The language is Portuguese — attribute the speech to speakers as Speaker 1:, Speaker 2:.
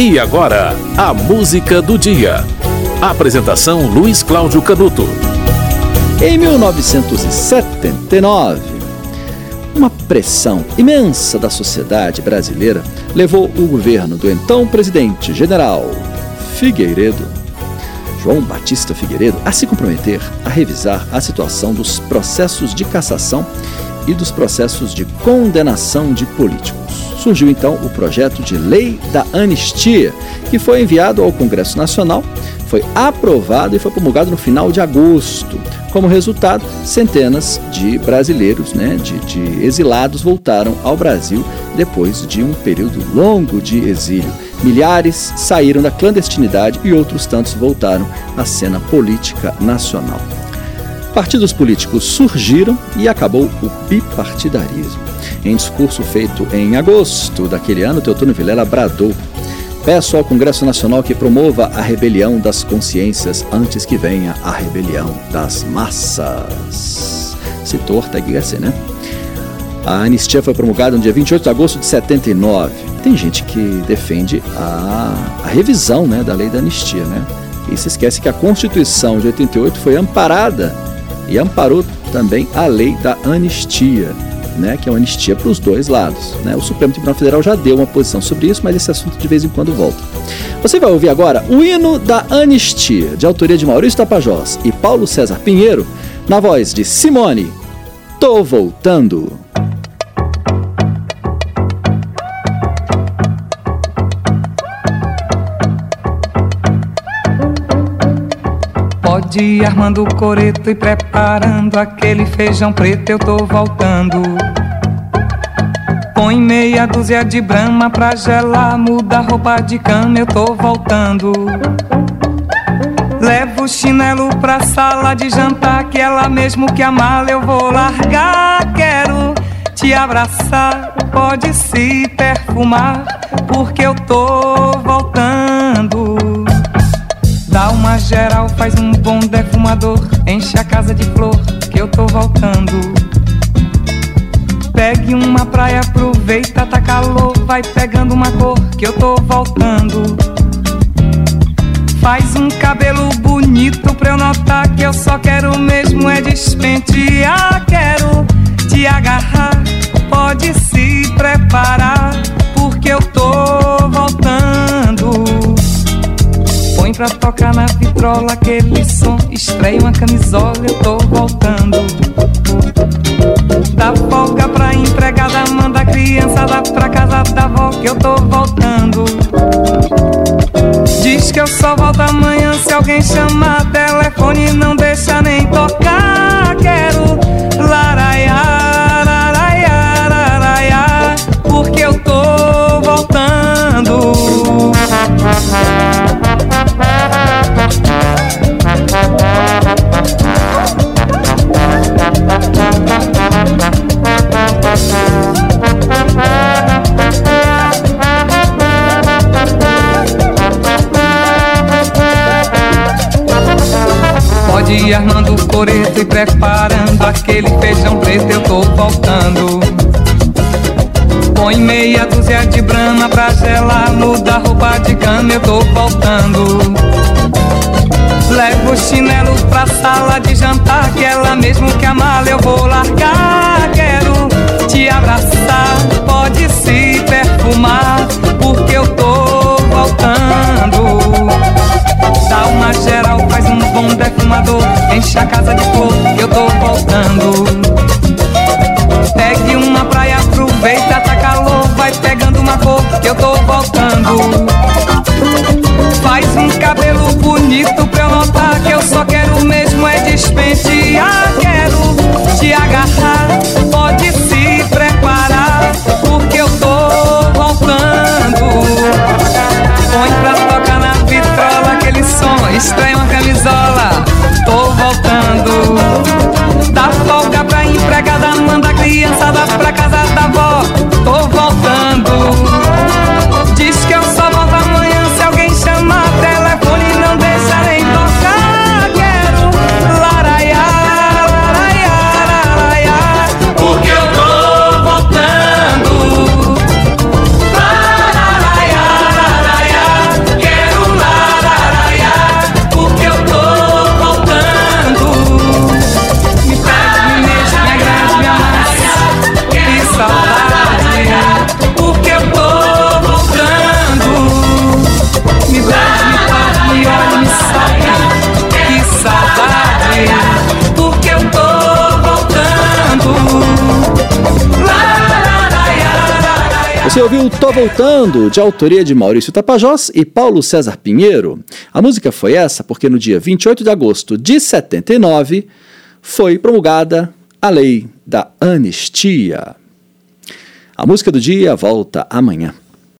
Speaker 1: E agora, a música do dia. Apresentação Luiz Cláudio Canuto.
Speaker 2: Em 1979, uma pressão imensa da sociedade brasileira levou o governo do então presidente general Figueiredo, João Batista Figueiredo, a se comprometer a revisar a situação dos processos de cassação e dos processos de condenação de políticos surgiu então o projeto de Lei da Anistia, que foi enviado ao Congresso Nacional, foi aprovado e foi promulgado no final de agosto. Como resultado, centenas de brasileiros, né, de, de exilados, voltaram ao Brasil depois de um período longo de exílio. Milhares saíram da clandestinidade e outros tantos voltaram à cena política nacional. Partidos políticos surgiram e acabou o bipartidarismo. Em discurso feito em agosto daquele ano, Teotônio Vilela bradou: Peço ao Congresso Nacional que promova a rebelião das consciências antes que venha a rebelião das massas. Citou Ortega Gasset, né? A anistia foi promulgada no dia 28 de agosto de 79. Tem gente que defende a, a revisão né, da lei da anistia, né? E se esquece que a Constituição de 88 foi amparada e amparou também a lei da anistia, né, que é uma anistia para os dois lados. Né? O Supremo Tribunal Federal já deu uma posição sobre isso, mas esse assunto de vez em quando volta. Você vai ouvir agora o hino da anistia, de autoria de Maurício Tapajós e Paulo César Pinheiro, na voz de Simone. Tô voltando.
Speaker 3: Armando o coreto e preparando aquele feijão preto, eu tô voltando. Põe meia dúzia de brama pra gelar, muda roupa de cama, eu tô voltando. Levo o chinelo pra sala de jantar, que ela mesmo que a mala eu vou largar. Quero te abraçar, pode se perfumar, porque eu tô voltando. Dá uma geral, faz um bom defumador. Enche a casa de flor, que eu tô voltando. Pegue uma praia, aproveita, tá calor. Vai pegando uma cor, que eu tô voltando. Faz um cabelo bonito pra eu notar que eu só quero mesmo é despentear. Quero te agarrar, vitrola aquele som. Estreia uma camisola, eu tô voltando. Dá folga pra empregada, manda a criança lá pra casa da avó que eu tô voltando. Diz que eu só volto amanhã se alguém chamar telefone não deixa nem tocar. Quero Pode ir armando o coreto e preparando aquele feijão preto, eu tô voltando. Põe meia dúzia de brama pra gelar, muda roupa de cama, eu tô voltando. Levo o chinelo pra sala de jantar, que ela mesmo que a mala eu vou largar. Quero te abraçar, defumador, enche a casa de flor, que eu tô voltando. Pegue uma praia, aproveita, tá calor, vai pegando uma cor, que eu tô voltando. Faz um cabelo bonito pra eu notar que eu só quero mesmo é despentear. Quero te agarrar, pode se preparar, porque eu tô voltando. Põe pra tocar na vitrola aquele som, estranha
Speaker 2: Você ouviu Tô Voltando, de autoria de Maurício Tapajós e Paulo César Pinheiro. A música foi essa porque no dia 28 de agosto de 79 foi promulgada a lei da anistia. A música do dia volta amanhã.